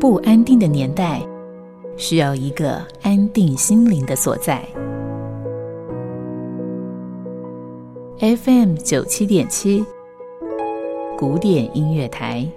不安定的年代需要一个安定心灵的所在。Fm 九七点七古典音乐台。